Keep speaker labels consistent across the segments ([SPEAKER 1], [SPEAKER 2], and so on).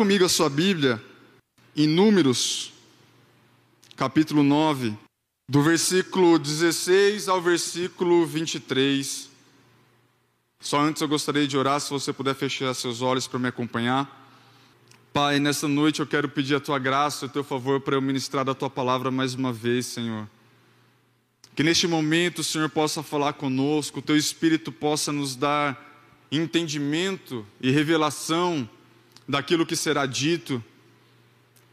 [SPEAKER 1] comigo a sua Bíblia em Números, capítulo 9, do versículo 16 ao versículo 23. Só antes eu gostaria de orar, se você puder fechar seus olhos para me acompanhar. Pai, nessa noite eu quero pedir a tua graça, o teu favor para eu ministrar da tua palavra mais uma vez, Senhor. Que neste momento o Senhor possa falar conosco, o teu espírito possa nos dar entendimento e revelação daquilo que será dito,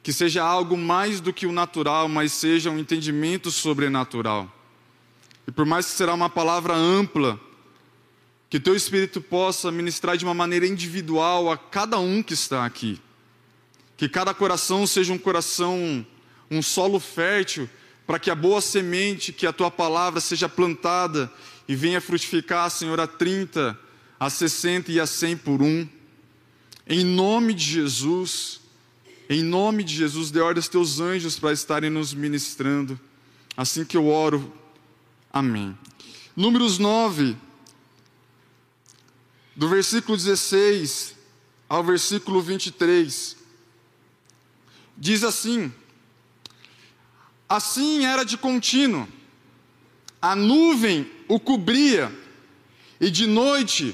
[SPEAKER 1] que seja algo mais do que o natural, mas seja um entendimento sobrenatural. E por mais que será uma palavra ampla, que teu espírito possa ministrar de uma maneira individual a cada um que está aqui. Que cada coração seja um coração, um solo fértil, para que a boa semente, que a tua palavra seja plantada e venha frutificar, Senhor, a 30, a 60 e a 100 por um. Em nome de Jesus, em nome de Jesus, dê ordem aos teus anjos para estarem nos ministrando. Assim que eu oro, amém. Números 9, do versículo 16 ao versículo 23, diz assim: Assim era de contínuo, a nuvem o cobria, e de noite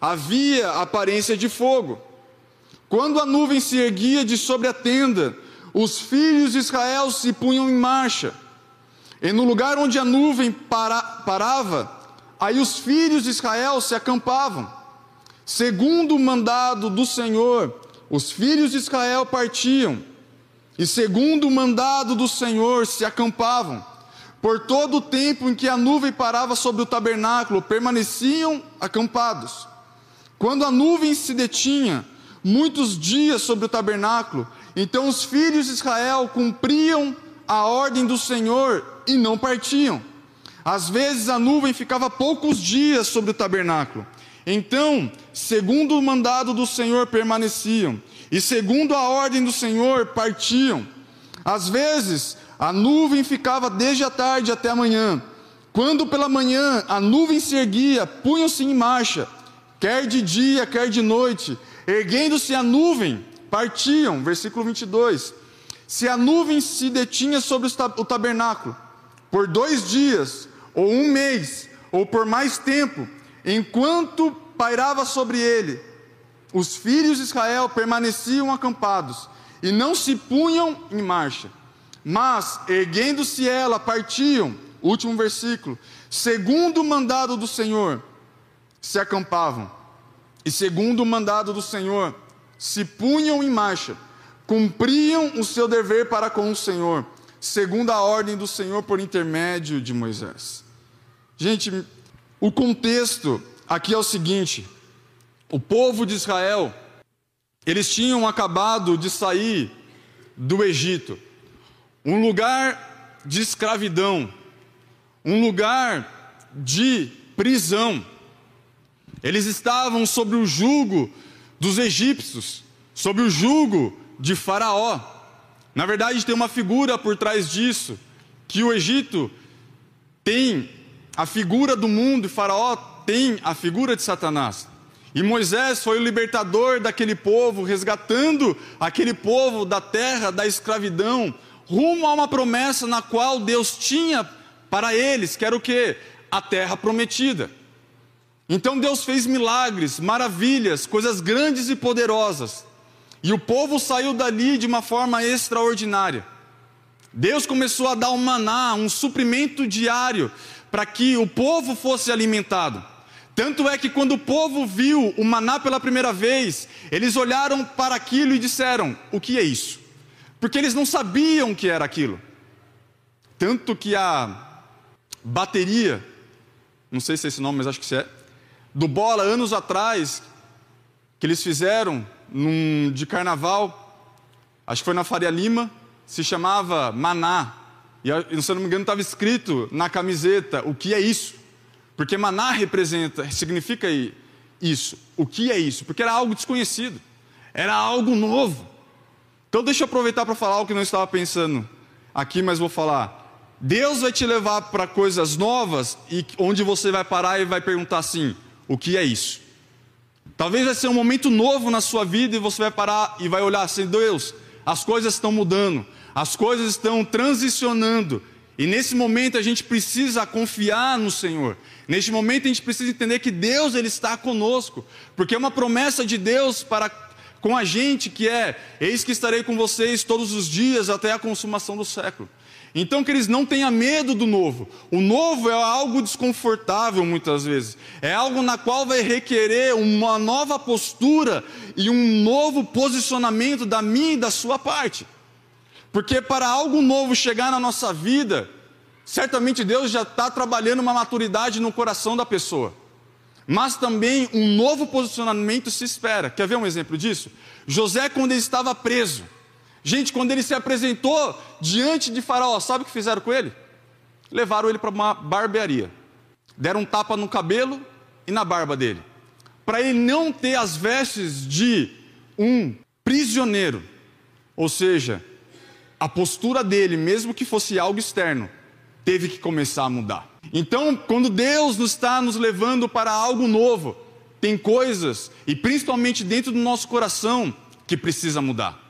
[SPEAKER 1] havia aparência de fogo. Quando a nuvem se erguia de sobre a tenda, os filhos de Israel se punham em marcha. E no lugar onde a nuvem para, parava, aí os filhos de Israel se acampavam. Segundo o mandado do Senhor, os filhos de Israel partiam, e segundo o mandado do Senhor se acampavam. Por todo o tempo em que a nuvem parava sobre o tabernáculo, permaneciam acampados. Quando a nuvem se detinha muitos dias sobre o tabernáculo, então os filhos de Israel cumpriam a ordem do Senhor e não partiam. Às vezes a nuvem ficava poucos dias sobre o tabernáculo. Então, segundo o mandado do Senhor, permaneciam, e segundo a ordem do Senhor, partiam. Às vezes, a nuvem ficava desde a tarde até a manhã. Quando pela manhã a nuvem se erguia, punham-se em marcha quer de dia, quer de noite, erguendo-se a nuvem, partiam, versículo 22. Se a nuvem se detinha sobre o tabernáculo por dois dias, ou um mês, ou por mais tempo, enquanto pairava sobre ele, os filhos de Israel permaneciam acampados e não se punham em marcha. Mas, erguendo-se ela, partiam, último versículo, segundo o mandado do Senhor, se acampavam, e segundo o mandado do Senhor, se punham em marcha, cumpriam o seu dever para com o Senhor, segundo a ordem do Senhor por intermédio de Moisés. Gente, o contexto aqui é o seguinte: o povo de Israel, eles tinham acabado de sair do Egito, um lugar de escravidão, um lugar de prisão. Eles estavam sob o jugo dos egípcios, sob o jugo de Faraó. Na verdade, tem uma figura por trás disso, que o Egito tem a figura do mundo e Faraó tem a figura de Satanás. E Moisés foi o libertador daquele povo, resgatando aquele povo da terra da escravidão, rumo a uma promessa na qual Deus tinha para eles, que era o que? A terra prometida. Então Deus fez milagres, maravilhas, coisas grandes e poderosas. E o povo saiu dali de uma forma extraordinária. Deus começou a dar um maná, um suprimento diário, para que o povo fosse alimentado. Tanto é que quando o povo viu o maná pela primeira vez, eles olharam para aquilo e disseram: O que é isso? Porque eles não sabiam o que era aquilo. Tanto que a bateria, não sei se é esse nome, mas acho que é, do Bola anos atrás, que eles fizeram num, de carnaval, acho que foi na Faria Lima, se chamava Maná. E se eu não me engano estava escrito na camiseta o que é isso. Porque Maná representa, significa isso. O que é isso? Porque era algo desconhecido. Era algo novo. Então deixa eu aproveitar para falar o que não estava pensando aqui, mas vou falar. Deus vai te levar para coisas novas e onde você vai parar e vai perguntar assim: o que é isso? Talvez vai ser um momento novo na sua vida e você vai parar e vai olhar assim: Deus, as coisas estão mudando, as coisas estão transicionando. E nesse momento a gente precisa confiar no Senhor. Neste momento a gente precisa entender que Deus ele está conosco, porque é uma promessa de Deus para com a gente que é: eis que estarei com vocês todos os dias até a consumação do século. Então, que eles não tenham medo do novo. O novo é algo desconfortável muitas vezes. É algo na qual vai requerer uma nova postura e um novo posicionamento da minha e da sua parte. Porque para algo novo chegar na nossa vida, certamente Deus já está trabalhando uma maturidade no coração da pessoa. Mas também um novo posicionamento se espera. Quer ver um exemplo disso? José, quando ele estava preso Gente, quando ele se apresentou diante de Faraó, sabe o que fizeram com ele? Levaram ele para uma barbearia. Deram um tapa no cabelo e na barba dele. Para ele não ter as vestes de um prisioneiro. Ou seja, a postura dele, mesmo que fosse algo externo, teve que começar a mudar. Então, quando Deus nos está nos levando para algo novo, tem coisas, e principalmente dentro do nosso coração, que precisa mudar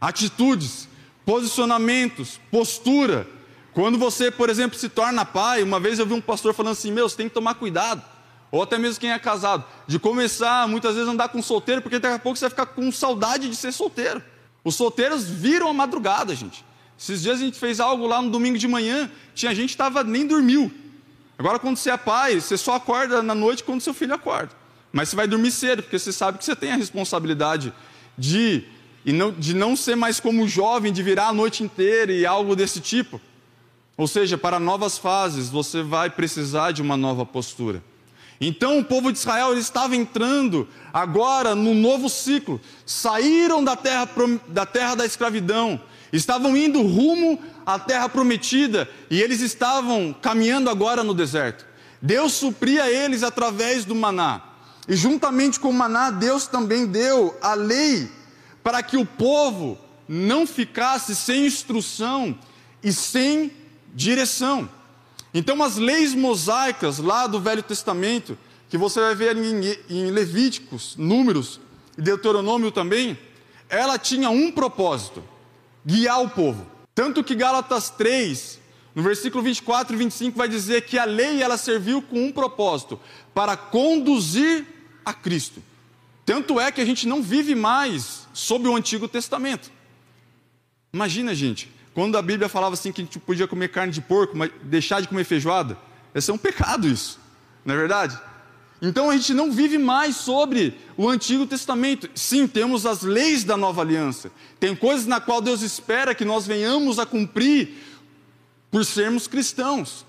[SPEAKER 1] atitudes, posicionamentos, postura. Quando você, por exemplo, se torna pai, uma vez eu vi um pastor falando assim: meu, você tem que tomar cuidado, ou até mesmo quem é casado, de começar muitas vezes a andar com solteiro, porque daqui a pouco você vai ficar com saudade de ser solteiro. Os solteiros viram a madrugada, gente. Esses dias a gente fez algo lá no domingo de manhã, tinha gente que estava nem dormiu. Agora, quando você é pai, você só acorda na noite quando seu filho acorda. Mas você vai dormir cedo, porque você sabe que você tem a responsabilidade de e não, de não ser mais como jovem, de virar a noite inteira e algo desse tipo. Ou seja, para novas fases, você vai precisar de uma nova postura. Então o povo de Israel ele estava entrando agora no novo ciclo. Saíram da terra, da terra da escravidão, estavam indo rumo à terra prometida e eles estavam caminhando agora no deserto. Deus supria eles através do maná. E juntamente com o maná, Deus também deu a lei para que o povo não ficasse sem instrução e sem direção. Então, as leis mosaicas lá do Velho Testamento, que você vai ver em Levíticos, Números e Deuteronômio também, ela tinha um propósito: guiar o povo. Tanto que Gálatas 3, no versículo 24 e 25, vai dizer que a lei ela serviu com um propósito: para conduzir a Cristo. Tanto é que a gente não vive mais sob o Antigo Testamento. Imagina, gente, quando a Bíblia falava assim que a gente podia comer carne de porco, mas deixar de comer feijoada, esse é um pecado isso, não é verdade? Então a gente não vive mais sobre o Antigo Testamento. Sim, temos as leis da nova aliança. Tem coisas na qual Deus espera que nós venhamos a cumprir por sermos cristãos.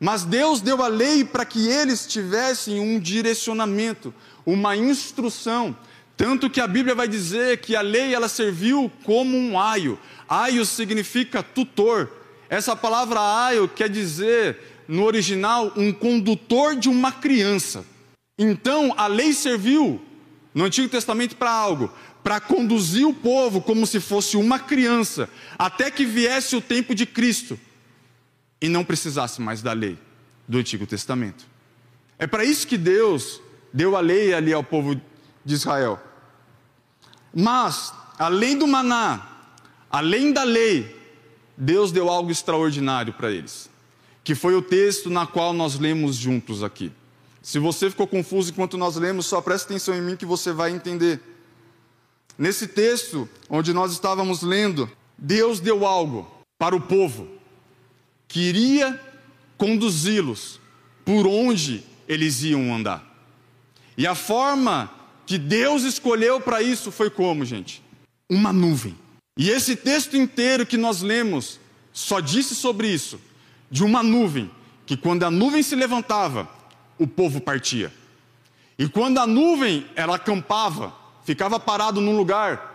[SPEAKER 1] Mas Deus deu a lei para que eles tivessem um direcionamento, uma instrução. Tanto que a Bíblia vai dizer que a lei ela serviu como um aio. Aio significa tutor. Essa palavra aio quer dizer, no original, um condutor de uma criança. Então, a lei serviu no Antigo Testamento para algo, para conduzir o povo como se fosse uma criança, até que viesse o tempo de Cristo e não precisasse mais da lei do Antigo Testamento. É para isso que Deus deu a lei ali ao povo de Israel. Mas, além do maná, além da lei, Deus deu algo extraordinário para eles, que foi o texto na qual nós lemos juntos aqui. Se você ficou confuso enquanto nós lemos, só preste atenção em mim que você vai entender. Nesse texto, onde nós estávamos lendo, Deus deu algo para o povo, que iria conduzi-los por onde eles iam andar. E a forma que Deus escolheu para isso foi como, gente? Uma nuvem. E esse texto inteiro que nós lemos só disse sobre isso, de uma nuvem, que quando a nuvem se levantava, o povo partia. E quando a nuvem ela acampava, ficava parado num lugar,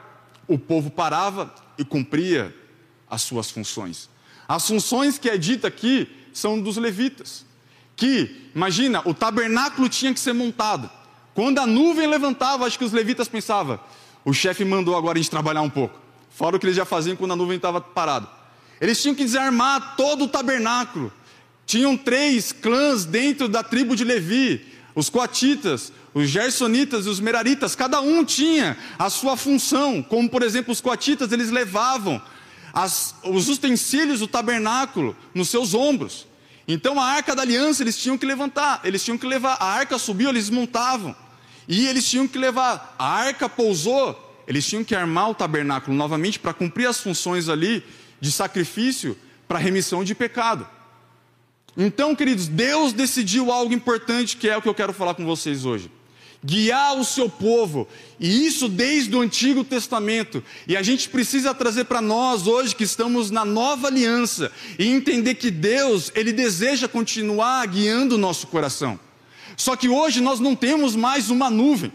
[SPEAKER 1] o povo parava e cumpria as suas funções. As funções que é dita aqui são dos levitas. Que, imagina, o tabernáculo tinha que ser montado. Quando a nuvem levantava, acho que os levitas pensavam: o chefe mandou agora a gente trabalhar um pouco. Fora o que eles já faziam quando a nuvem estava parada. Eles tinham que desarmar todo o tabernáculo. Tinham três clãs dentro da tribo de Levi. os coatitas, os gersonitas e os meraritas, cada um tinha a sua função, como por exemplo os coatitas, eles levavam as, os utensílios do tabernáculo nos seus ombros. Então a arca da aliança eles tinham que levantar, eles tinham que levar, a arca subiu, eles montavam, e eles tinham que levar, a arca pousou, eles tinham que armar o tabernáculo novamente para cumprir as funções ali de sacrifício para remissão de pecado. Então, queridos, Deus decidiu algo importante que é o que eu quero falar com vocês hoje. Guiar o seu povo, e isso desde o Antigo Testamento. E a gente precisa trazer para nós hoje que estamos na nova aliança e entender que Deus, ele deseja continuar guiando o nosso coração. Só que hoje nós não temos mais uma nuvem.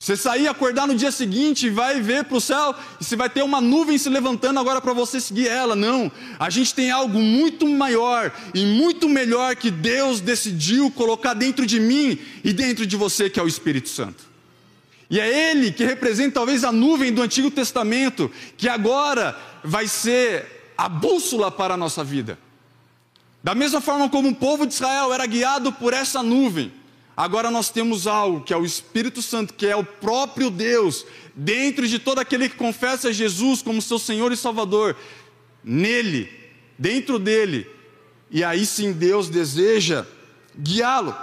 [SPEAKER 1] Você sair, acordar no dia seguinte e vai ver para o céu e você vai ter uma nuvem se levantando agora para você seguir ela. Não. A gente tem algo muito maior e muito melhor que Deus decidiu colocar dentro de mim e dentro de você, que é o Espírito Santo. E é Ele que representa talvez a nuvem do Antigo Testamento, que agora vai ser a bússola para a nossa vida. Da mesma forma como o povo de Israel era guiado por essa nuvem. Agora nós temos algo que é o Espírito Santo, que é o próprio Deus, dentro de todo aquele que confessa Jesus como seu Senhor e Salvador, nele, dentro dele, e aí sim Deus deseja guiá-lo.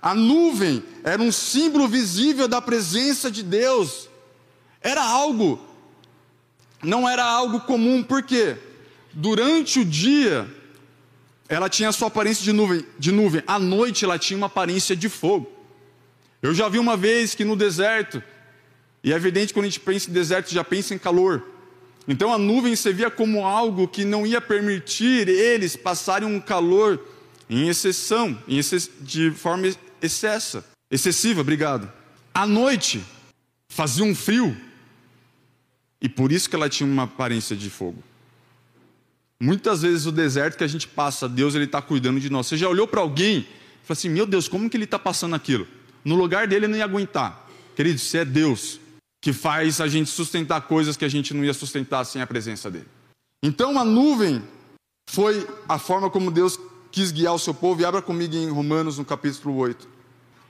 [SPEAKER 1] A nuvem era um símbolo visível da presença de Deus, era algo, não era algo comum, porque durante o dia, ela tinha a sua aparência de nuvem, de nuvem. À noite ela tinha uma aparência de fogo. Eu já vi uma vez que no deserto, e é evidente que quando a gente pensa em deserto, já pensa em calor. Então a nuvem se via como algo que não ia permitir eles passarem um calor em exceção, em de forma excessa, excessiva, obrigado. À noite fazia um frio, e por isso que ela tinha uma aparência de fogo. Muitas vezes o deserto que a gente passa, Deus ele está cuidando de nós. Você já olhou para alguém e falou assim: Meu Deus, como que ele está passando aquilo? No lugar dele ele não ia aguentar. Querido, se é Deus que faz a gente sustentar coisas que a gente não ia sustentar sem a presença dele. Então a nuvem foi a forma como Deus quis guiar o seu povo. E abra comigo em Romanos no capítulo 8.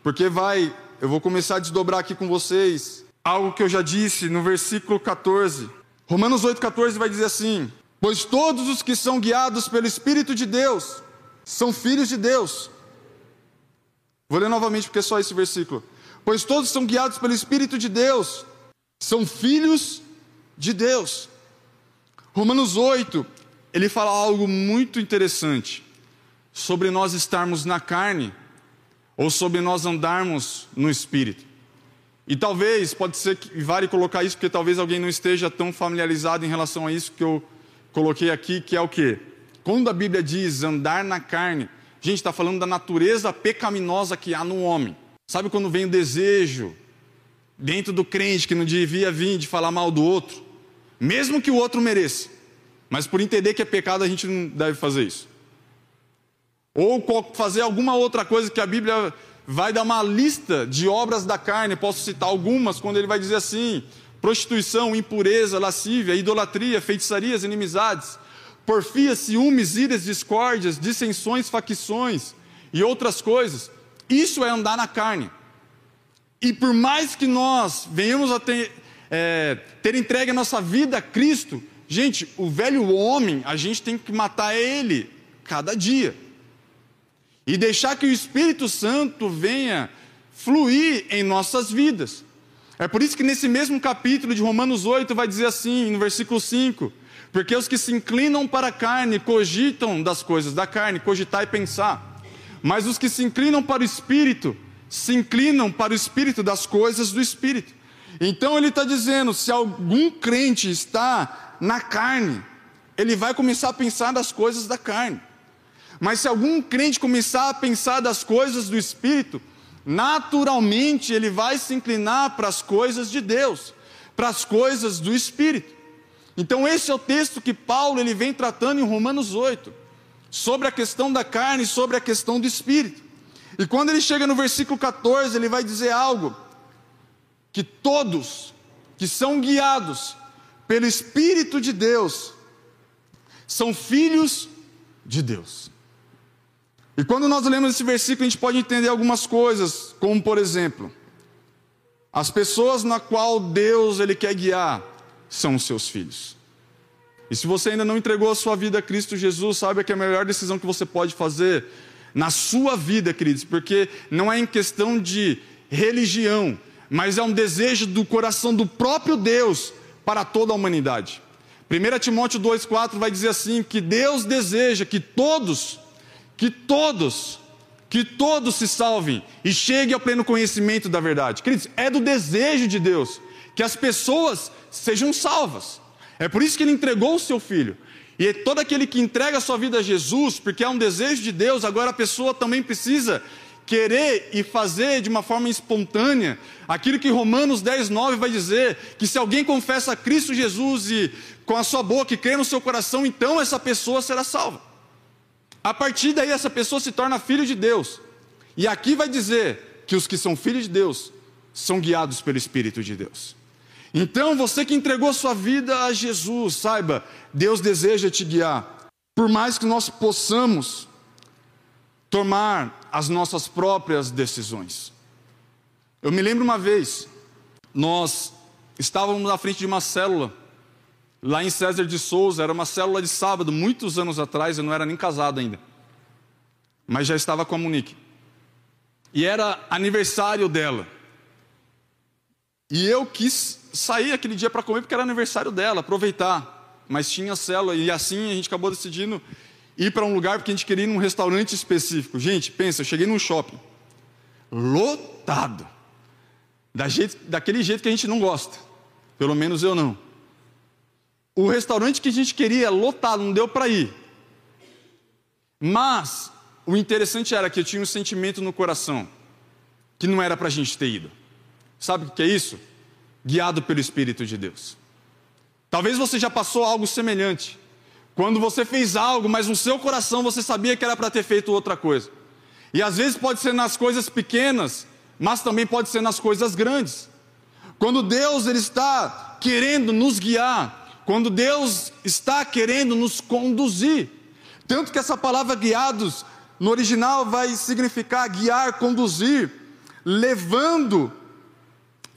[SPEAKER 1] Porque vai, eu vou começar a desdobrar aqui com vocês algo que eu já disse no versículo 14. Romanos 8,14 vai dizer assim: Pois todos os que são guiados pelo Espírito de Deus são filhos de Deus. Vou ler novamente porque é só esse versículo. Pois todos são guiados pelo Espírito de Deus, são filhos de Deus. Romanos 8, ele fala algo muito interessante sobre nós estarmos na carne ou sobre nós andarmos no Espírito. E talvez, pode ser que vale colocar isso, porque talvez alguém não esteja tão familiarizado em relação a isso que eu coloquei aqui, que é o que? Quando a Bíblia diz andar na carne, a gente está falando da natureza pecaminosa que há no homem. Sabe quando vem o desejo dentro do crente que não devia vir de falar mal do outro, mesmo que o outro mereça, mas por entender que é pecado a gente não deve fazer isso. Ou fazer alguma outra coisa que a Bíblia vai dar uma lista de obras da carne, posso citar algumas, quando ele vai dizer assim: prostituição, impureza, lascívia, idolatria, feitiçarias, inimizades, porfias, ciúmes, iras, discórdias, dissensões, facções e outras coisas. Isso é andar na carne. E por mais que nós venhamos a ter, é, ter entregue a nossa vida a Cristo, gente, o velho homem, a gente tem que matar ele cada dia. E deixar que o Espírito Santo venha fluir em nossas vidas. É por isso que nesse mesmo capítulo de Romanos 8 vai dizer assim, no versículo 5: Porque os que se inclinam para a carne cogitam das coisas da carne, cogitar e pensar. Mas os que se inclinam para o espírito, se inclinam para o espírito das coisas do espírito. Então ele está dizendo: se algum crente está na carne, ele vai começar a pensar das coisas da carne. Mas se algum crente começar a pensar das coisas do espírito, naturalmente ele vai se inclinar para as coisas de Deus, para as coisas do Espírito. Então esse é o texto que Paulo ele vem tratando em Romanos 8, sobre a questão da carne e sobre a questão do Espírito. E quando ele chega no versículo 14, ele vai dizer algo que todos que são guiados pelo Espírito de Deus são filhos de Deus. E quando nós lemos esse versículo, a gente pode entender algumas coisas, como por exemplo, as pessoas na qual Deus ele quer guiar são os seus filhos. E se você ainda não entregou a sua vida a Cristo Jesus, saiba que é a melhor decisão que você pode fazer na sua vida, queridos, porque não é em questão de religião, mas é um desejo do coração do próprio Deus para toda a humanidade. 1 Timóteo 2,4 vai dizer assim: que Deus deseja que todos, que todos, que todos se salvem e cheguem ao pleno conhecimento da verdade. Queridos, é do desejo de Deus que as pessoas sejam salvas. É por isso que ele entregou o seu filho. E todo aquele que entrega a sua vida a Jesus, porque é um desejo de Deus, agora a pessoa também precisa querer e fazer de uma forma espontânea aquilo que Romanos 10, 9 vai dizer: que se alguém confessa a Cristo Jesus e com a sua boca e crê no seu coração, então essa pessoa será salva. A partir daí, essa pessoa se torna filho de Deus. E aqui vai dizer que os que são filhos de Deus são guiados pelo Espírito de Deus. Então, você que entregou sua vida a Jesus, saiba, Deus deseja te guiar. Por mais que nós possamos tomar as nossas próprias decisões. Eu me lembro uma vez, nós estávamos na frente de uma célula, lá em César de Souza, era uma célula de sábado, muitos anos atrás, eu não era nem casado ainda, mas já estava com a Monique. E era aniversário dela. E eu quis sair aquele dia para comer porque era aniversário dela, aproveitar. Mas tinha célula e assim a gente acabou decidindo ir para um lugar porque a gente queria ir num restaurante específico. Gente, pensa, eu cheguei num shopping lotado. Da jeito, daquele jeito que a gente não gosta. Pelo menos eu não. O restaurante que a gente queria lotado, não deu para ir. Mas o interessante era que eu tinha um sentimento no coração que não era para a gente ter ido. Sabe o que é isso? Guiado pelo Espírito de Deus. Talvez você já passou algo semelhante. Quando você fez algo, mas no seu coração você sabia que era para ter feito outra coisa. E às vezes pode ser nas coisas pequenas, mas também pode ser nas coisas grandes. Quando Deus ele está querendo nos guiar, quando Deus está querendo nos conduzir. Tanto que essa palavra guiados no original vai significar guiar, conduzir, levando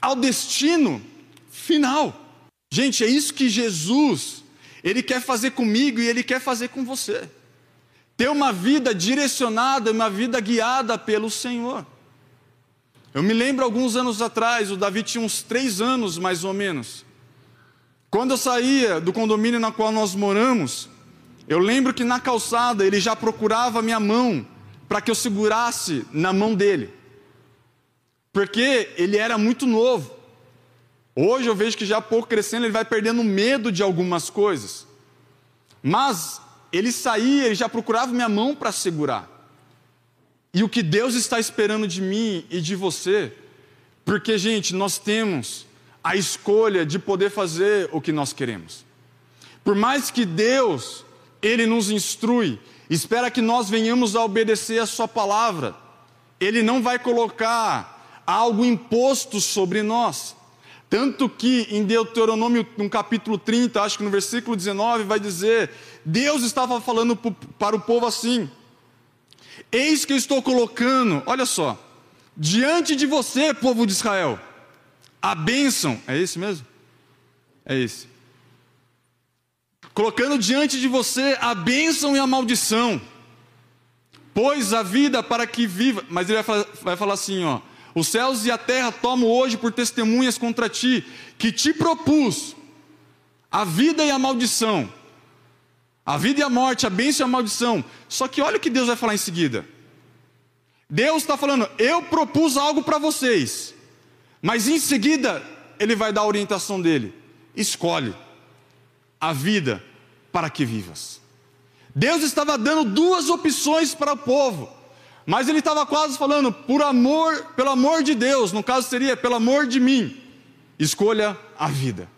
[SPEAKER 1] ao destino final. Gente, é isso que Jesus, ele quer fazer comigo e ele quer fazer com você. Ter uma vida direcionada, uma vida guiada pelo Senhor. Eu me lembro alguns anos atrás, o Davi tinha uns três anos mais ou menos. Quando eu saía do condomínio na qual nós moramos, eu lembro que na calçada ele já procurava minha mão para que eu segurasse na mão dele porque ele era muito novo. Hoje eu vejo que já pouco crescendo, ele vai perdendo medo de algumas coisas. Mas ele saía, ele já procurava minha mão para segurar. E o que Deus está esperando de mim e de você, porque, gente, nós temos a escolha de poder fazer o que nós queremos. Por mais que Deus, Ele nos instrui, espera que nós venhamos a obedecer a Sua palavra, Ele não vai colocar algo imposto sobre nós. Tanto que em Deuteronômio, no capítulo 30, acho que no versículo 19, vai dizer: Deus estava falando para o povo assim: Eis que eu estou colocando, olha só, diante de você, povo de Israel, a bênção, é esse mesmo? É esse. Colocando diante de você a bênção e a maldição, pois a vida para que viva, mas ele vai falar, vai falar assim, ó os céus e a terra tomam hoje por testemunhas contra ti, que te propus a vida e a maldição. A vida e a morte, a bênção e a maldição. Só que olha o que Deus vai falar em seguida. Deus está falando, eu propus algo para vocês. Mas em seguida, ele vai dar a orientação dele. Escolhe a vida para que vivas. Deus estava dando duas opções para o povo. Mas ele estava quase falando, por amor, pelo amor de Deus, no caso seria pelo amor de mim, escolha a vida.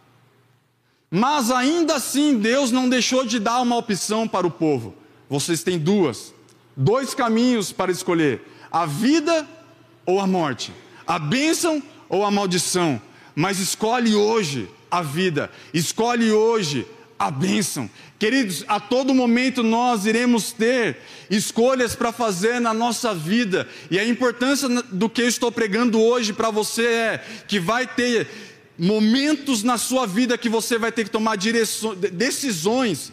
[SPEAKER 1] Mas ainda assim, Deus não deixou de dar uma opção para o povo. Vocês têm duas, dois caminhos para escolher: a vida ou a morte, a bênção ou a maldição. Mas escolhe hoje a vida, escolhe hoje a bênção. Queridos, a todo momento nós iremos ter escolhas para fazer na nossa vida, e a importância do que eu estou pregando hoje para você é que vai ter momentos na sua vida que você vai ter que tomar decisões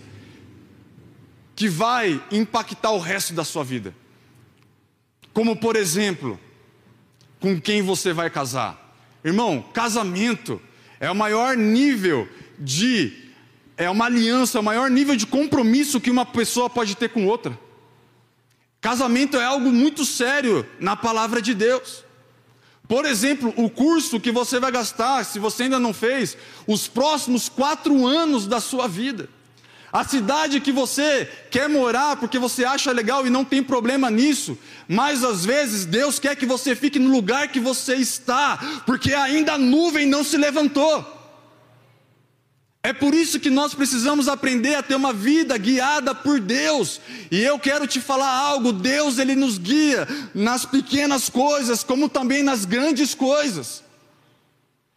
[SPEAKER 1] que vai impactar o resto da sua vida. Como por exemplo, com quem você vai casar. Irmão, casamento é o maior nível de é uma aliança, é o maior nível de compromisso que uma pessoa pode ter com outra. Casamento é algo muito sério na palavra de Deus. Por exemplo, o curso que você vai gastar, se você ainda não fez, os próximos quatro anos da sua vida. A cidade que você quer morar porque você acha legal e não tem problema nisso, mas às vezes Deus quer que você fique no lugar que você está, porque ainda a nuvem não se levantou. É por isso que nós precisamos aprender a ter uma vida guiada por Deus. E eu quero te falar algo: Deus ele nos guia nas pequenas coisas, como também nas grandes coisas.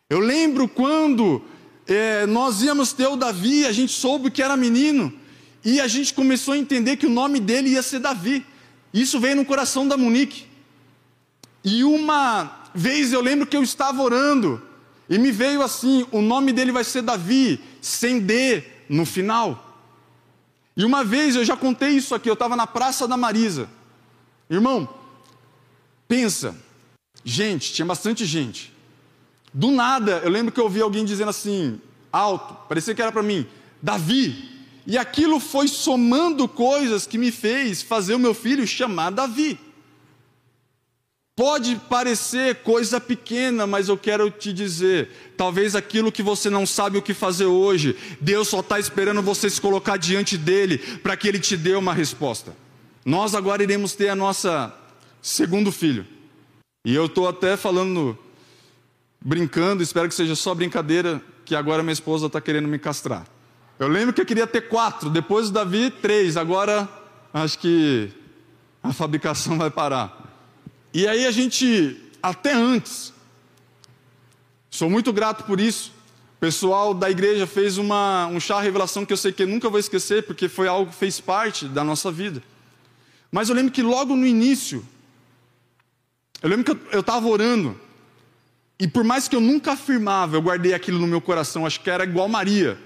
[SPEAKER 1] Eu lembro quando é, nós íamos ter o Davi, a gente soube que era menino, e a gente começou a entender que o nome dele ia ser Davi. Isso veio no coração da Monique. E uma vez eu lembro que eu estava orando, e me veio assim: o nome dele vai ser Davi, sem D no final. E uma vez eu já contei isso aqui, eu estava na Praça da Marisa. Irmão, pensa, gente, tinha bastante gente. Do nada, eu lembro que eu ouvi alguém dizendo assim, alto, parecia que era para mim, Davi. E aquilo foi somando coisas que me fez fazer o meu filho chamar Davi. Pode parecer coisa pequena, mas eu quero te dizer: talvez aquilo que você não sabe o que fazer hoje, Deus só está esperando você se colocar diante dele para que ele te dê uma resposta. Nós agora iremos ter a nossa segundo filho. E eu estou até falando brincando, espero que seja só brincadeira, que agora minha esposa está querendo me castrar. Eu lembro que eu queria ter quatro, depois do Davi, três, agora acho que a fabricação vai parar. E aí a gente, até antes, sou muito grato por isso. O pessoal da igreja fez uma, um chá revelação que eu sei que eu nunca vou esquecer, porque foi algo que fez parte da nossa vida. Mas eu lembro que logo no início, eu lembro que eu estava orando, e por mais que eu nunca afirmava, eu guardei aquilo no meu coração, acho que era igual Maria.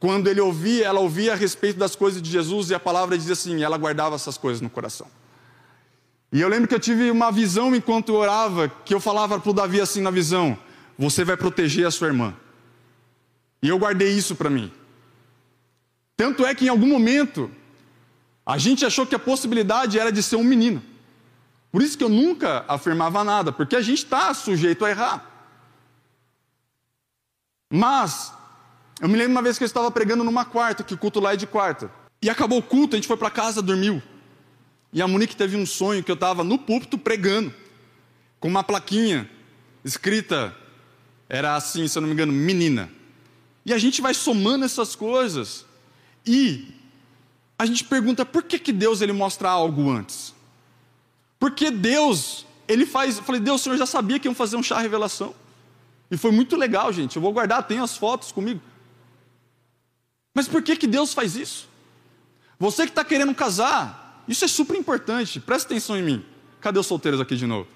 [SPEAKER 1] Quando ele ouvia, ela ouvia a respeito das coisas de Jesus e a palavra dizia assim, ela guardava essas coisas no coração. E eu lembro que eu tive uma visão enquanto eu orava, que eu falava para o Davi assim na visão: Você vai proteger a sua irmã. E eu guardei isso para mim. Tanto é que em algum momento, a gente achou que a possibilidade era de ser um menino. Por isso que eu nunca afirmava nada, porque a gente está sujeito a errar. Mas, eu me lembro uma vez que eu estava pregando numa quarta, que o culto lá é de quarta. E acabou o culto, a gente foi para casa, dormiu. E a Monique teve um sonho que eu estava no púlpito pregando, com uma plaquinha escrita, era assim, se eu não me engano, menina. E a gente vai somando essas coisas. E a gente pergunta por que, que Deus ele mostra algo antes? Porque Deus, ele faz. Eu falei, Deus, o senhor já sabia que iam fazer um chá revelação. E foi muito legal, gente. Eu vou guardar, tem as fotos comigo. Mas por que, que Deus faz isso? Você que está querendo casar, isso é super importante. Presta atenção em mim. Cadê os solteiros aqui de novo?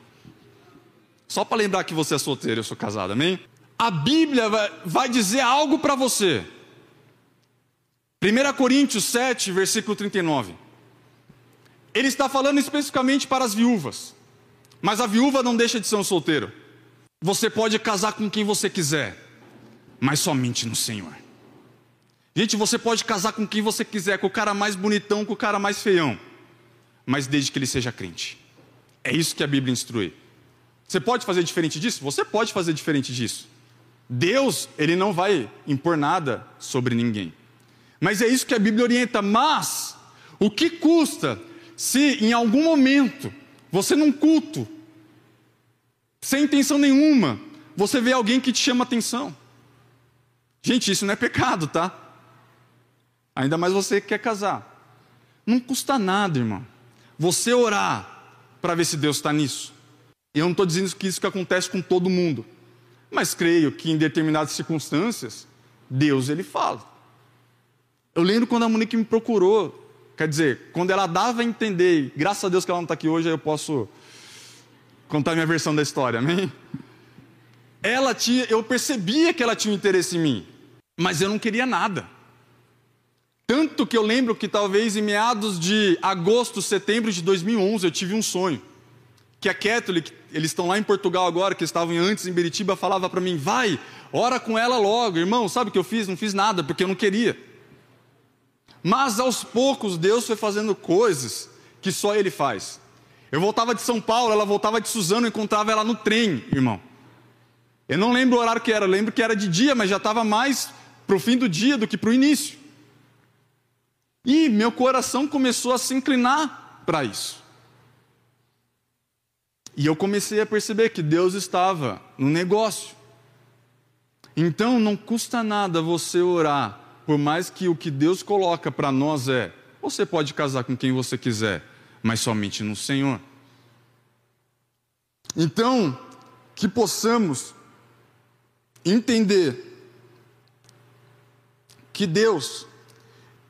[SPEAKER 1] Só para lembrar que você é solteiro, eu sou casado, amém? A Bíblia vai, dizer algo para você. 1 Coríntios 7, versículo 39. Ele está falando especificamente para as viúvas. Mas a viúva não deixa de ser um solteiro. Você pode casar com quem você quiser, mas somente no Senhor. Gente, você pode casar com quem você quiser, com o cara mais bonitão, com o cara mais feião, mas desde que ele seja crente. É isso que a Bíblia instrui. Você pode fazer diferente disso? Você pode fazer diferente disso. Deus, ele não vai impor nada sobre ninguém. Mas é isso que a Bíblia orienta. Mas, o que custa se em algum momento você num culto, sem intenção nenhuma, você vê alguém que te chama atenção. Gente, isso não é pecado, tá? Ainda mais você que quer casar. Não custa nada, irmão. Você orar para ver se Deus está nisso. Eu não estou dizendo que isso que acontece com todo mundo. Mas creio que em determinadas circunstâncias, Deus ele fala. Eu lembro quando a Monique me procurou. Quer dizer, quando ela dava a entender, graças a Deus que ela não está aqui hoje, eu posso contar minha versão da história, amém? Ela tinha, eu percebia que ela tinha um interesse em mim, mas eu não queria nada. Tanto que eu lembro que talvez em meados de agosto, setembro de 2011, eu tive um sonho. Que a Catholic, eles estão lá em Portugal agora, que estavam antes em Beritiba, falava para mim: vai, ora com ela logo. Irmão, sabe o que eu fiz? Não fiz nada, porque eu não queria. Mas aos poucos, Deus foi fazendo coisas que só Ele faz. Eu voltava de São Paulo, ela voltava de Suzano, eu encontrava ela no trem, irmão. Eu não lembro o horário que era, eu lembro que era de dia, mas já estava mais para o fim do dia do que para o início. E meu coração começou a se inclinar para isso. E eu comecei a perceber que Deus estava no negócio. Então não custa nada você orar, por mais que o que Deus coloca para nós é: você pode casar com quem você quiser, mas somente no Senhor. Então, que possamos entender que Deus,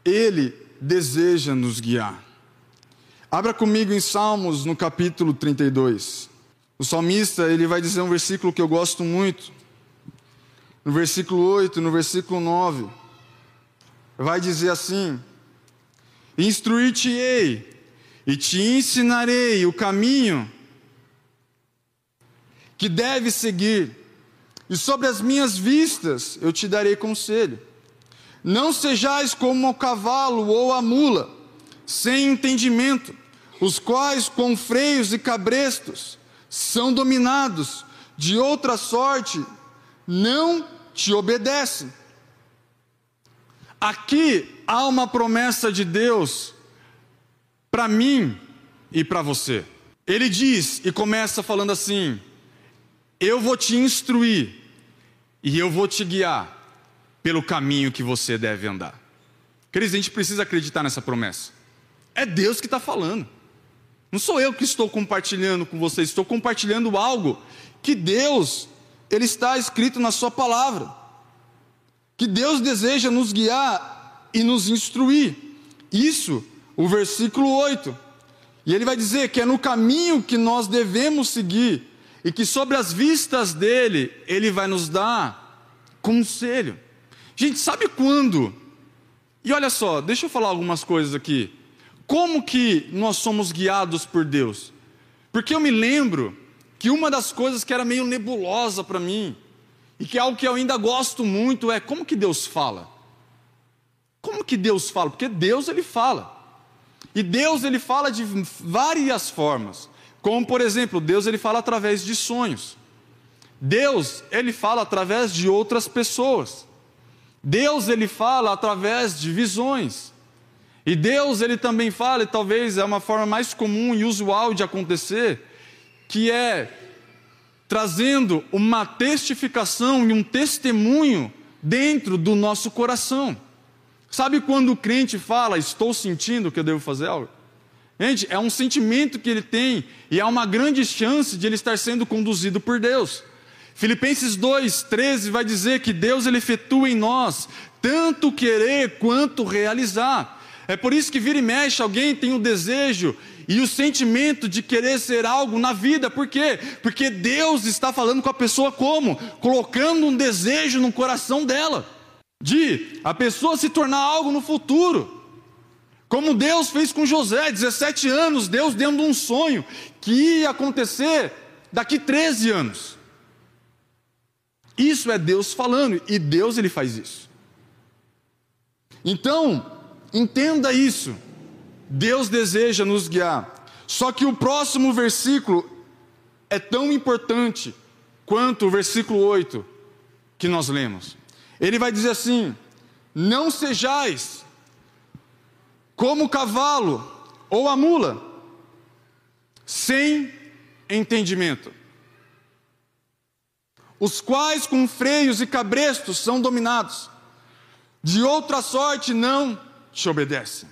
[SPEAKER 1] Ele deseja nos guiar. Abra comigo em Salmos, no capítulo 32. O salmista, ele vai dizer um versículo que eu gosto muito. No versículo 8, no versículo 9. Vai dizer assim: Instruir-te-ei e te ensinarei o caminho que deve seguir, e sobre as minhas vistas eu te darei conselho. Não sejais como o cavalo ou a mula, sem entendimento, os quais com freios e cabrestos são dominados, de outra sorte não te obedecem. Aqui há uma promessa de Deus para mim e para você. Ele diz e começa falando assim: Eu vou te instruir e eu vou te guiar pelo caminho que você deve andar. Queridos, a gente precisa acreditar nessa promessa. É Deus que está falando. Não sou eu que estou compartilhando com vocês, estou compartilhando algo que Deus, Ele está escrito na Sua palavra. Que Deus deseja nos guiar e nos instruir. Isso, o versículo 8. E ele vai dizer que é no caminho que nós devemos seguir e que sobre as vistas dele, ele vai nos dar conselho. Gente, sabe quando? E olha só, deixa eu falar algumas coisas aqui. Como que nós somos guiados por Deus? Porque eu me lembro que uma das coisas que era meio nebulosa para mim, e que é algo que eu ainda gosto muito, é como que Deus fala? Como que Deus fala? Porque Deus ele fala. E Deus ele fala de várias formas. Como por exemplo, Deus ele fala através de sonhos. Deus ele fala através de outras pessoas. Deus ele fala através de visões. E Deus ele também fala, e talvez é uma forma mais comum e usual de acontecer, que é trazendo uma testificação e um testemunho dentro do nosso coração. Sabe quando o crente fala, estou sentindo que eu devo fazer algo? Gente, é um sentimento que ele tem e há uma grande chance de ele estar sendo conduzido por Deus. Filipenses 2:13 vai dizer que Deus ele efetua em nós tanto querer quanto realizar. É por isso que vira e mexe alguém tem o desejo e o sentimento de querer ser algo na vida. Por quê? Porque Deus está falando com a pessoa como? Colocando um desejo no coração dela. De a pessoa se tornar algo no futuro. Como Deus fez com José, 17 anos, Deus dando um sonho que ia acontecer daqui 13 anos. Isso é Deus falando e Deus ele faz isso. Então, entenda isso. Deus deseja nos guiar. Só que o próximo versículo é tão importante quanto o versículo 8 que nós lemos. Ele vai dizer assim: Não sejais como o cavalo ou a mula, sem entendimento os quais com freios e cabrestos são dominados, de outra sorte não te obedecem.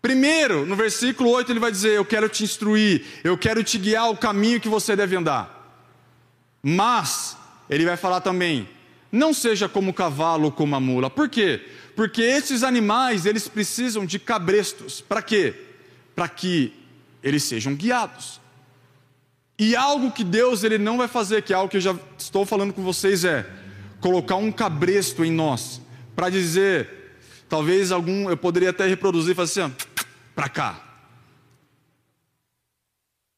[SPEAKER 1] Primeiro, no versículo 8, ele vai dizer: Eu quero te instruir, eu quero te guiar o caminho que você deve andar. Mas, ele vai falar também: não seja como o cavalo ou como a mula. Por quê? Porque esses animais, eles precisam de cabrestos. Para quê? Para que eles sejam guiados. E algo que Deus ele não vai fazer, que é algo que eu já estou falando com vocês é colocar um cabresto em nós para dizer, talvez algum eu poderia até reproduzir e fazer assim, para cá.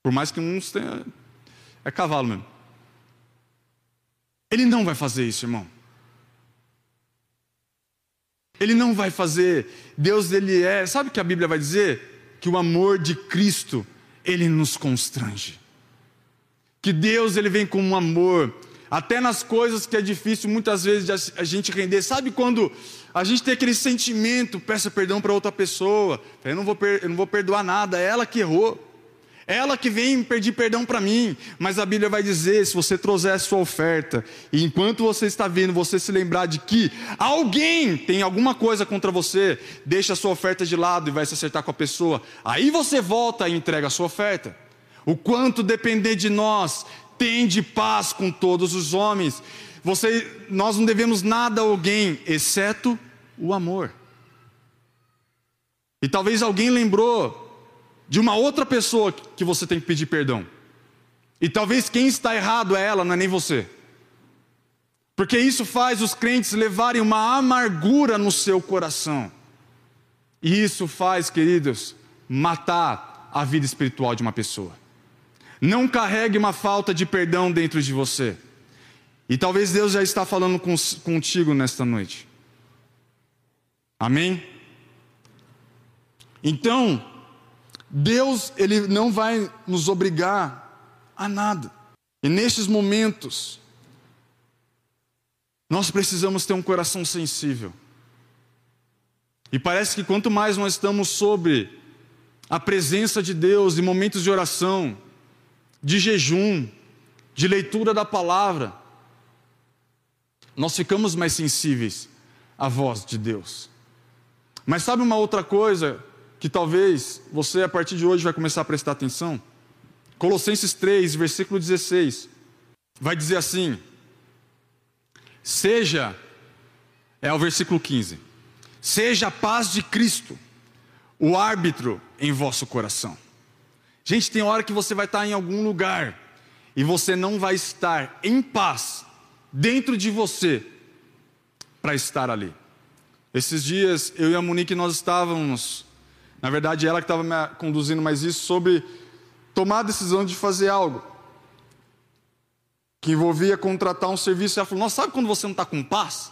[SPEAKER 1] Por mais que uns tenha é cavalo mesmo. Ele não vai fazer isso, irmão. Ele não vai fazer. Deus ele é, sabe o que a Bíblia vai dizer? Que o amor de Cristo ele nos constrange. Que Deus ele vem com um amor, até nas coisas que é difícil muitas vezes a gente render. Sabe quando a gente tem aquele sentimento, peça perdão para outra pessoa, eu não, vou, eu não vou perdoar nada, é ela que errou. Ela que vem pedir perdão para mim, mas a Bíblia vai dizer: se você trouxer a sua oferta, e enquanto você está vindo, você se lembrar de que alguém tem alguma coisa contra você, deixa a sua oferta de lado e vai se acertar com a pessoa, aí você volta e entrega a sua oferta. O quanto depender de nós, tem de paz com todos os homens. Você, nós não devemos nada a alguém, exceto o amor. E talvez alguém lembrou de uma outra pessoa que você tem que pedir perdão. E talvez quem está errado é ela, não é nem você. Porque isso faz os crentes levarem uma amargura no seu coração. E isso faz, queridos, matar a vida espiritual de uma pessoa. Não carregue uma falta de perdão dentro de você. E talvez Deus já está falando contigo nesta noite. Amém? Então, Deus, ele não vai nos obrigar a nada. E nestes momentos, nós precisamos ter um coração sensível. E parece que quanto mais nós estamos sobre a presença de Deus em momentos de oração, de jejum, de leitura da palavra, nós ficamos mais sensíveis à voz de Deus. Mas sabe uma outra coisa que talvez você a partir de hoje vai começar a prestar atenção? Colossenses 3, versículo 16, vai dizer assim: Seja, é o versículo 15, seja a paz de Cristo o árbitro em vosso coração. Gente, tem hora que você vai estar em algum lugar e você não vai estar em paz dentro de você para estar ali. Esses dias eu e a Monique nós estávamos na verdade, ela que estava me conduzindo mais isso sobre tomar a decisão de fazer algo que envolvia contratar um serviço. Ela falou: Nossa, sabe quando você não está com paz?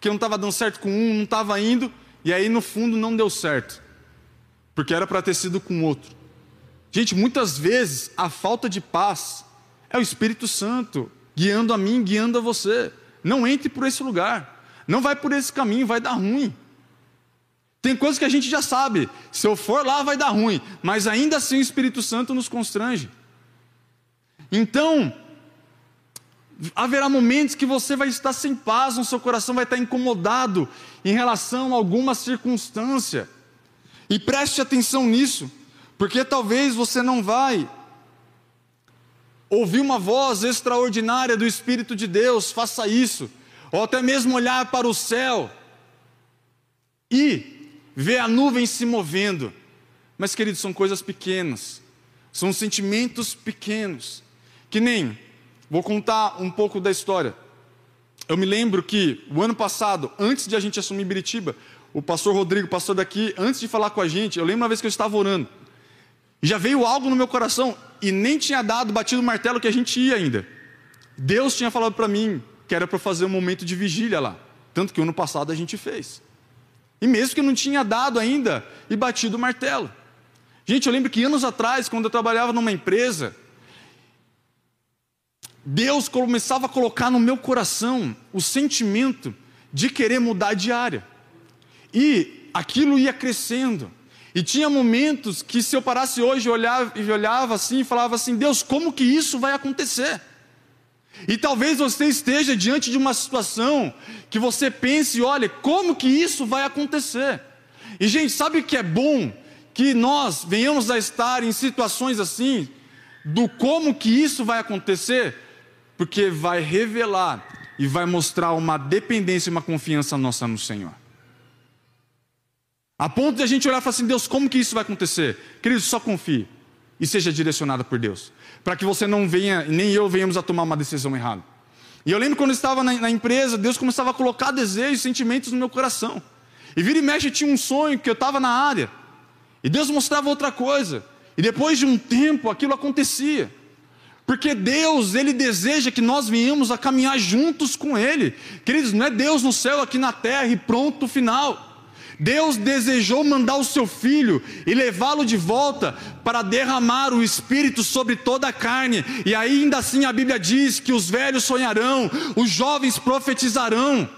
[SPEAKER 1] Que não estava dando certo com um, não estava indo, e aí no fundo não deu certo, porque era para ter sido com outro. Gente, muitas vezes a falta de paz é o Espírito Santo guiando a mim, guiando a você. Não entre por esse lugar, não vai por esse caminho, vai dar ruim. Tem coisas que a gente já sabe, se eu for lá vai dar ruim, mas ainda assim o Espírito Santo nos constrange. Então, haverá momentos que você vai estar sem paz, no seu coração vai estar incomodado em relação a alguma circunstância. E preste atenção nisso, porque talvez você não vai ouvir uma voz extraordinária do Espírito de Deus, faça isso, ou até mesmo olhar para o céu e vê a nuvem se movendo. Mas, queridos, são coisas pequenas, são sentimentos pequenos, que nem, vou contar um pouco da história. Eu me lembro que o ano passado, antes de a gente assumir Biritiba, o pastor Rodrigo, pastor daqui, antes de falar com a gente, eu lembro uma vez que eu estava orando, já veio algo no meu coração, e nem tinha dado, batido o martelo que a gente ia ainda. Deus tinha falado para mim que era para fazer um momento de vigília lá, tanto que ano passado a gente fez. E mesmo que não tinha dado ainda e batido o martelo. Gente, eu lembro que anos atrás, quando eu trabalhava numa empresa, Deus começava a colocar no meu coração o sentimento de querer mudar de área. E aquilo ia crescendo. E tinha momentos que se eu parasse hoje e olhava, olhava assim e falava assim: Deus, como que isso vai acontecer? E talvez você esteja diante de uma situação que você pense, olha, como que isso vai acontecer? E gente, sabe que é bom? Que nós venhamos a estar em situações assim, do como que isso vai acontecer, porque vai revelar e vai mostrar uma dependência e uma confiança nossa no Senhor. A ponto de a gente olhar e falar assim: Deus, como que isso vai acontecer? Querido, só confie e seja direcionado por Deus, para que você não venha, nem eu venhamos a tomar uma decisão errada. E eu lembro quando eu estava na, na empresa, Deus começava a colocar desejos, sentimentos no meu coração. E vira e mexe tinha um sonho que eu estava na área. E Deus mostrava outra coisa. E depois de um tempo aquilo acontecia. Porque Deus, Ele deseja que nós venhamos a caminhar juntos com Ele. Queridos, não é Deus no céu, aqui na terra e pronto, final. Deus desejou mandar o seu filho e levá-lo de volta para derramar o Espírito sobre toda a carne, e ainda assim a Bíblia diz que os velhos sonharão, os jovens profetizarão.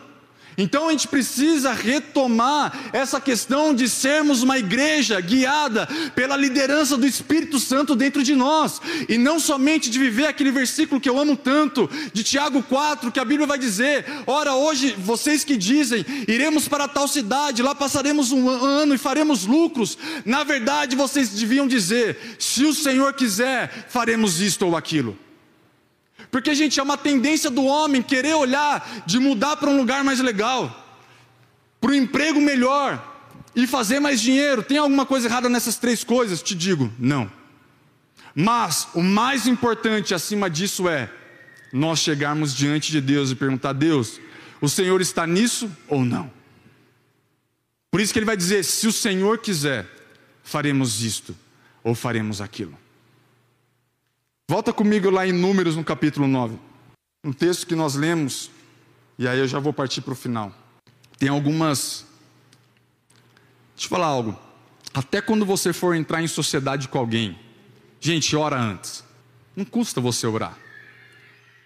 [SPEAKER 1] Então a gente precisa retomar essa questão de sermos uma igreja guiada pela liderança do Espírito Santo dentro de nós, e não somente de viver aquele versículo que eu amo tanto, de Tiago 4, que a Bíblia vai dizer: Ora, hoje vocês que dizem, iremos para tal cidade, lá passaremos um ano e faremos lucros, na verdade vocês deviam dizer: se o Senhor quiser, faremos isto ou aquilo. Porque, gente, é uma tendência do homem querer olhar de mudar para um lugar mais legal, para um emprego melhor e fazer mais dinheiro. Tem alguma coisa errada nessas três coisas? Te digo, não. Mas o mais importante acima disso é nós chegarmos diante de Deus e perguntar: Deus, o Senhor está nisso ou não? Por isso que ele vai dizer: se o Senhor quiser, faremos isto ou faremos aquilo. Volta comigo lá em Números, no capítulo 9. Um texto que nós lemos, e aí eu já vou partir para o final. Tem algumas. Deixa eu falar algo. Até quando você for entrar em sociedade com alguém, gente, ora antes. Não custa você orar.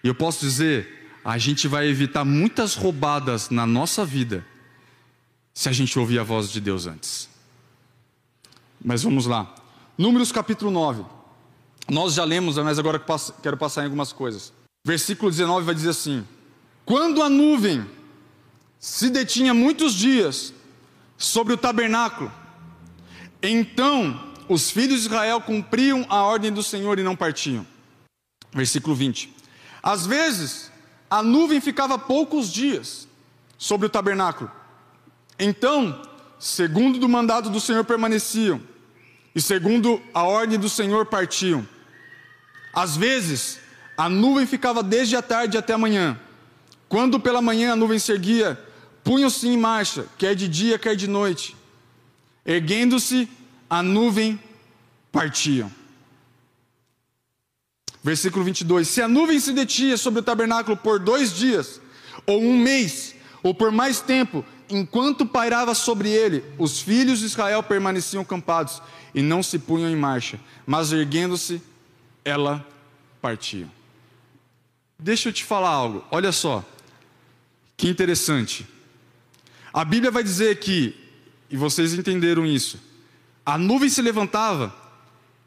[SPEAKER 1] E eu posso dizer, a gente vai evitar muitas roubadas na nossa vida se a gente ouvir a voz de Deus antes. Mas vamos lá. Números capítulo 9. Nós já lemos, mas agora quero passar em algumas coisas. Versículo 19 vai dizer assim: Quando a nuvem se detinha muitos dias sobre o tabernáculo, então os filhos de Israel cumpriam a ordem do Senhor e não partiam. Versículo 20. Às vezes, a nuvem ficava poucos dias sobre o tabernáculo. Então, segundo do mandado do Senhor permaneciam, e segundo a ordem do Senhor partiam. Às vezes, a nuvem ficava desde a tarde até a manhã. Quando pela manhã a nuvem se erguia, punham-se em marcha, quer de dia, quer de noite. Erguendo-se, a nuvem partiam. Versículo 22: Se a nuvem se detinha sobre o tabernáculo por dois dias, ou um mês, ou por mais tempo, enquanto pairava sobre ele, os filhos de Israel permaneciam acampados e não se punham em marcha, mas erguendo-se, ela partiu. Deixa eu te falar algo, olha só, que interessante. A Bíblia vai dizer que, e vocês entenderam isso, a nuvem se levantava,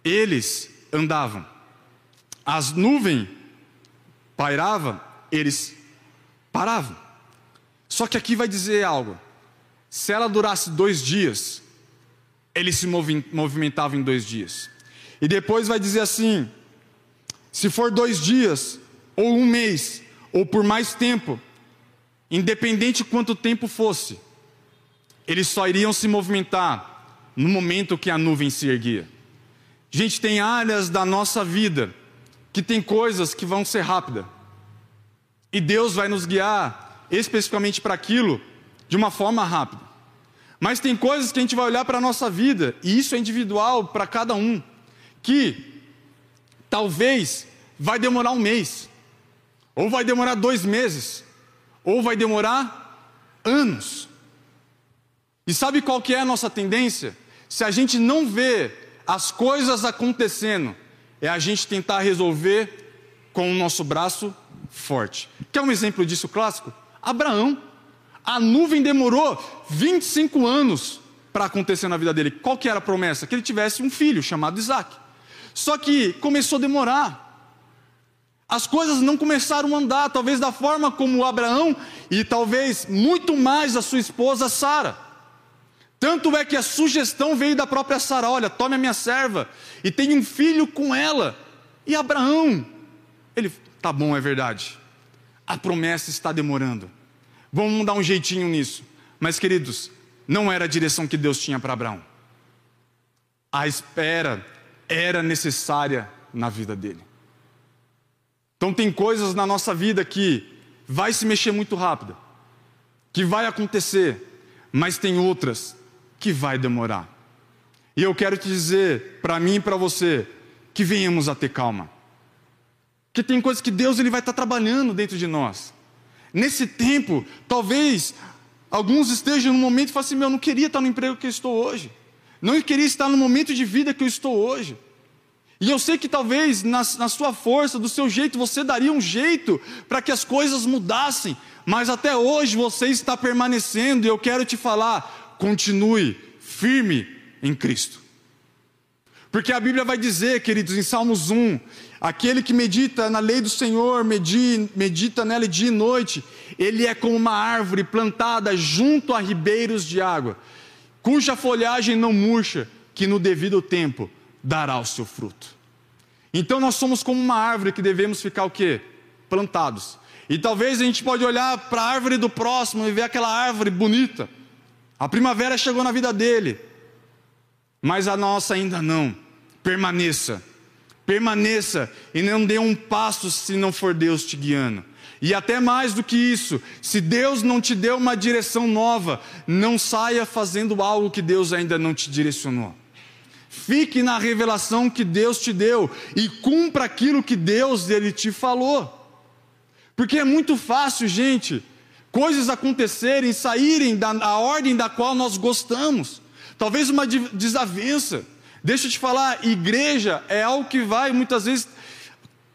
[SPEAKER 1] eles andavam. As nuvens pairavam, eles paravam. Só que aqui vai dizer algo. Se ela durasse dois dias, eles se movimentavam em dois dias. E depois vai dizer assim: se for dois dias, ou um mês, ou por mais tempo, independente quanto tempo fosse, eles só iriam se movimentar no momento que a nuvem se erguia. Gente, tem áreas da nossa vida que tem coisas que vão ser rápidas. E Deus vai nos guiar especificamente para aquilo de uma forma rápida. Mas tem coisas que a gente vai olhar para a nossa vida, e isso é individual para cada um, que talvez vai demorar um mês, ou vai demorar dois meses, ou vai demorar anos. E sabe qual que é a nossa tendência? Se a gente não vê as coisas acontecendo, é a gente tentar resolver com o nosso braço forte. Quer um exemplo disso clássico? Abraão. A nuvem demorou 25 anos para acontecer na vida dele. Qual que era a promessa? Que ele tivesse um filho chamado Isaac. Só que começou a demorar. As coisas não começaram a andar, talvez da forma como Abraão e talvez muito mais a sua esposa Sara. Tanto é que a sugestão veio da própria Sara: olha, tome a minha serva e tenha um filho com ela. E Abraão, ele, tá bom, é verdade. a promessa está demorando. Vamos dar um jeitinho nisso. Mas, queridos, não era a direção que Deus tinha para Abraão. A espera era necessária na vida dele. Então, tem coisas na nossa vida que vai se mexer muito rápido, que vai acontecer, mas tem outras que vai demorar. E eu quero te dizer, para mim e para você, que venhamos a ter calma. Que tem coisas que Deus ele vai estar tá trabalhando dentro de nós. Nesse tempo, talvez alguns estejam no momento e falem assim: meu, eu não queria estar no emprego que eu estou hoje. Não queria estar no momento de vida que eu estou hoje. E eu sei que talvez na, na sua força, do seu jeito, você daria um jeito para que as coisas mudassem, mas até hoje você está permanecendo, e eu quero te falar: continue firme em Cristo. Porque a Bíblia vai dizer, queridos, em Salmos 1, aquele que medita na lei do Senhor, medita nela dia e noite, ele é como uma árvore plantada junto a ribeiros de água, cuja folhagem não murcha, que no devido tempo dará o seu fruto. Então nós somos como uma árvore que devemos ficar o quê? Plantados. E talvez a gente pode olhar para a árvore do próximo e ver aquela árvore bonita. A primavera chegou na vida dele, mas a nossa ainda não. Permaneça, permaneça e não dê um passo se não for Deus te guiando. E até mais do que isso, se Deus não te deu uma direção nova, não saia fazendo algo que Deus ainda não te direcionou. Fique na revelação que Deus te deu e cumpra aquilo que Deus ele te falou. Porque é muito fácil, gente, coisas acontecerem, saírem da ordem da qual nós gostamos. Talvez uma desavença. Deixa eu te falar, igreja é algo que vai, muitas vezes,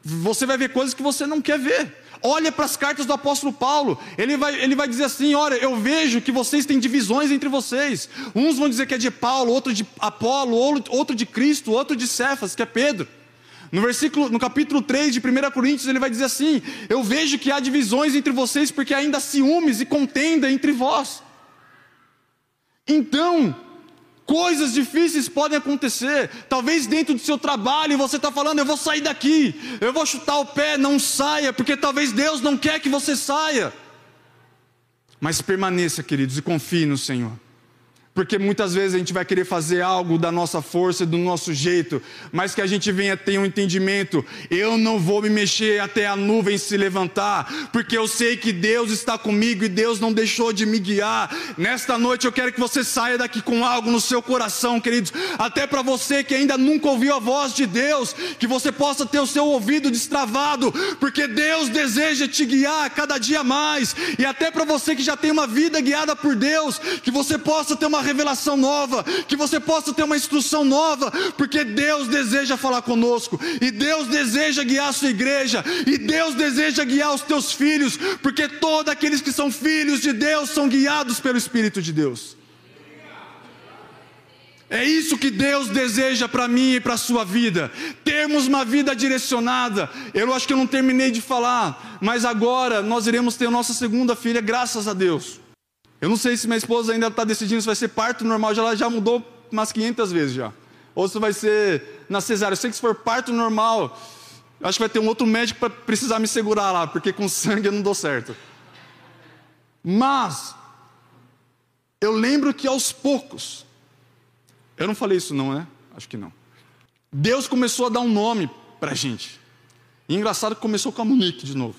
[SPEAKER 1] você vai ver coisas que você não quer ver. Olha para as cartas do apóstolo Paulo, ele vai, ele vai dizer assim: Olha, eu vejo que vocês têm divisões entre vocês. Uns vão dizer que é de Paulo, outro de Apolo, outro de Cristo, outro de Cefas, que é Pedro. No versículo, no capítulo 3 de 1 Coríntios, ele vai dizer assim: Eu vejo que há divisões entre vocês, porque ainda há ciúmes e contenda entre vós. Então, Coisas difíceis podem acontecer. Talvez dentro do seu trabalho você está falando: eu vou sair daqui, eu vou chutar o pé. Não saia, porque talvez Deus não quer que você saia. Mas permaneça, queridos, e confie no Senhor. Porque muitas vezes a gente vai querer fazer algo da nossa força, do nosso jeito, mas que a gente venha ter um entendimento. Eu não vou me mexer até a nuvem se levantar, porque eu sei que Deus está comigo e Deus não deixou de me guiar. Nesta noite eu quero que você saia daqui com algo no seu coração, queridos. Até para você que ainda nunca ouviu a voz de Deus, que você possa ter o seu ouvido destravado, porque Deus deseja te guiar cada dia mais. E até para você que já tem uma vida guiada por Deus, que você possa ter uma revelação nova, que você possa ter uma instrução nova, porque Deus deseja falar conosco, e Deus deseja guiar a sua igreja, e Deus deseja guiar os teus filhos, porque todos aqueles que são filhos de Deus são guiados pelo Espírito de Deus. É isso que Deus deseja para mim e para a sua vida. Termos uma vida direcionada. Eu acho que eu não terminei de falar, mas agora nós iremos ter a nossa segunda filha, graças a Deus. Eu não sei se minha esposa ainda está decidindo se vai ser parto normal, já, ela já mudou umas 500 vezes já. Ou se vai ser na cesárea. Eu sei que se for parto normal, acho que vai ter um outro médico para precisar me segurar lá, porque com sangue eu não dou certo. Mas, eu lembro que aos poucos, eu não falei isso não, né? Acho que não. Deus começou a dar um nome para a gente. E engraçado que começou com a Monique de novo.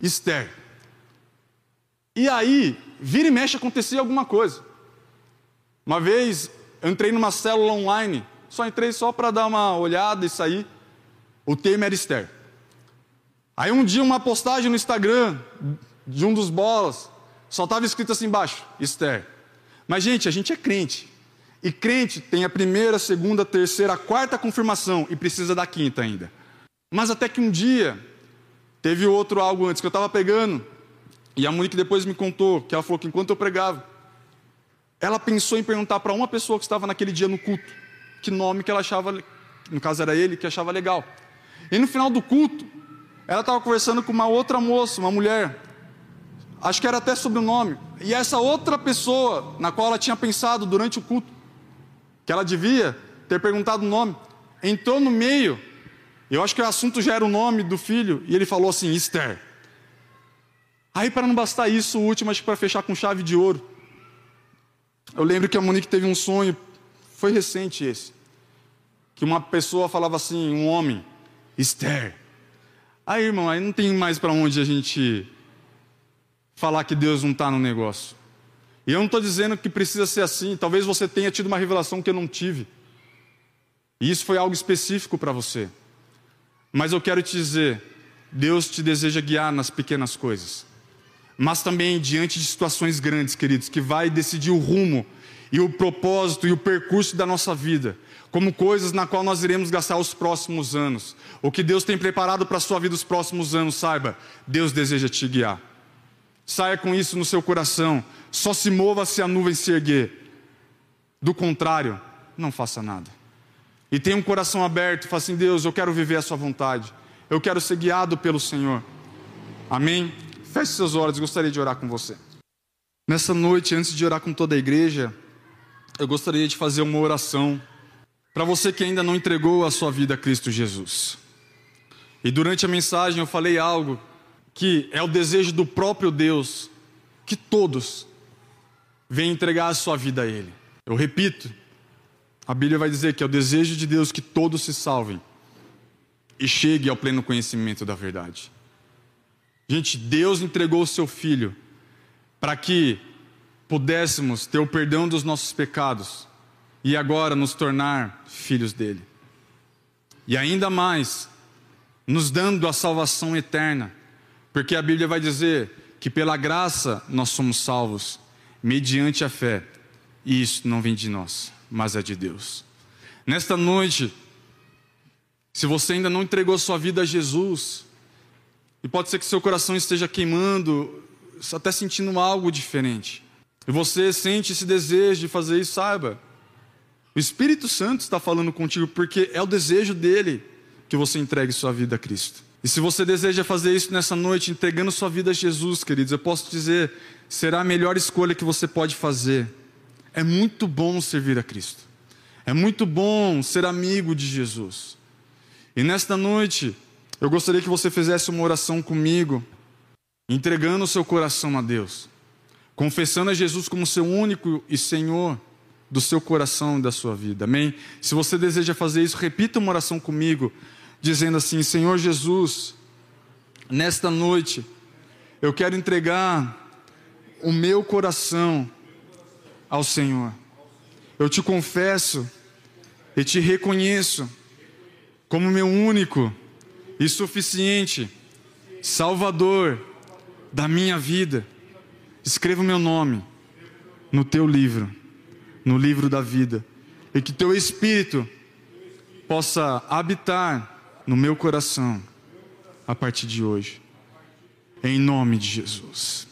[SPEAKER 1] Esther. E aí, vira e mexe acontecia alguma coisa. Uma vez eu entrei numa célula online, só entrei só para dar uma olhada e sair. O tema era Esther. Aí um dia uma postagem no Instagram de um dos bolas, só estava escrito assim embaixo, Esther. Mas gente, a gente é crente. E crente tem a primeira, segunda, terceira, quarta confirmação e precisa da quinta ainda. Mas até que um dia teve outro algo antes que eu estava pegando e a Monique depois me contou que ela falou que enquanto eu pregava, ela pensou em perguntar para uma pessoa que estava naquele dia no culto que nome que ela achava, no caso era ele, que achava legal. E no final do culto, ela estava conversando com uma outra moça, uma mulher, acho que era até sobre o nome, e essa outra pessoa na qual ela tinha pensado durante o culto, que ela devia ter perguntado o nome, entrou no meio, eu acho que o assunto já era o nome do filho, e ele falou assim: Esther. Aí, para não bastar isso, o último, acho que para fechar com chave de ouro. Eu lembro que a Monique teve um sonho, foi recente esse, que uma pessoa falava assim, um homem, Esther. Aí, irmão, aí não tem mais para onde a gente falar que Deus não está no negócio. E eu não estou dizendo que precisa ser assim. Talvez você tenha tido uma revelação que eu não tive. E isso foi algo específico para você. Mas eu quero te dizer: Deus te deseja guiar nas pequenas coisas. Mas também diante de situações grandes, queridos, que vai decidir o rumo e o propósito e o percurso da nossa vida, como coisas na qual nós iremos gastar os próximos anos. O que Deus tem preparado para a sua vida os próximos anos, saiba, Deus deseja te guiar. Saia com isso no seu coração. Só se mova se a nuvem se erguer. Do contrário, não faça nada. E tenha um coração aberto, fala assim: Deus, eu quero viver a Sua vontade. Eu quero ser guiado pelo Senhor. Amém? Feche seus olhos, gostaria de orar com você. Nessa noite, antes de orar com toda a igreja, eu gostaria de fazer uma oração para você que ainda não entregou a sua vida a Cristo Jesus. E durante a mensagem eu falei algo que é o desejo do próprio Deus que todos venham entregar a sua vida a Ele. Eu repito, a Bíblia vai dizer que é o desejo de Deus que todos se salvem e cheguem ao pleno conhecimento da verdade. Gente, Deus entregou o seu Filho para que pudéssemos ter o perdão dos nossos pecados e agora nos tornar filhos dele. E ainda mais, nos dando a salvação eterna porque a Bíblia vai dizer que pela graça nós somos salvos, mediante a fé. E isso não vem de nós, mas é de Deus. Nesta noite, se você ainda não entregou sua vida a Jesus, e pode ser que seu coração esteja queimando, até sentindo algo diferente, e você sente esse desejo de fazer isso, saiba, o Espírito Santo está falando contigo, porque é o desejo dele que você entregue sua vida a Cristo. E se você deseja fazer isso nessa noite, entregando sua vida a Jesus, queridos, eu posso dizer, será a melhor escolha que você pode fazer. É muito bom servir a Cristo. É muito bom ser amigo de Jesus. E nesta noite, eu gostaria que você fizesse uma oração comigo, entregando o seu coração a Deus, confessando a Jesus como seu único e Senhor do seu coração e da sua vida. Amém? Se você deseja fazer isso, repita uma oração comigo dizendo assim: Senhor Jesus, nesta noite, eu quero entregar o meu coração ao Senhor. Eu te confesso e te reconheço como meu único e suficiente Salvador da minha vida. Escreva o meu nome no teu livro, no livro da vida, e que teu Espírito possa habitar no meu coração a partir de hoje. Em nome de Jesus.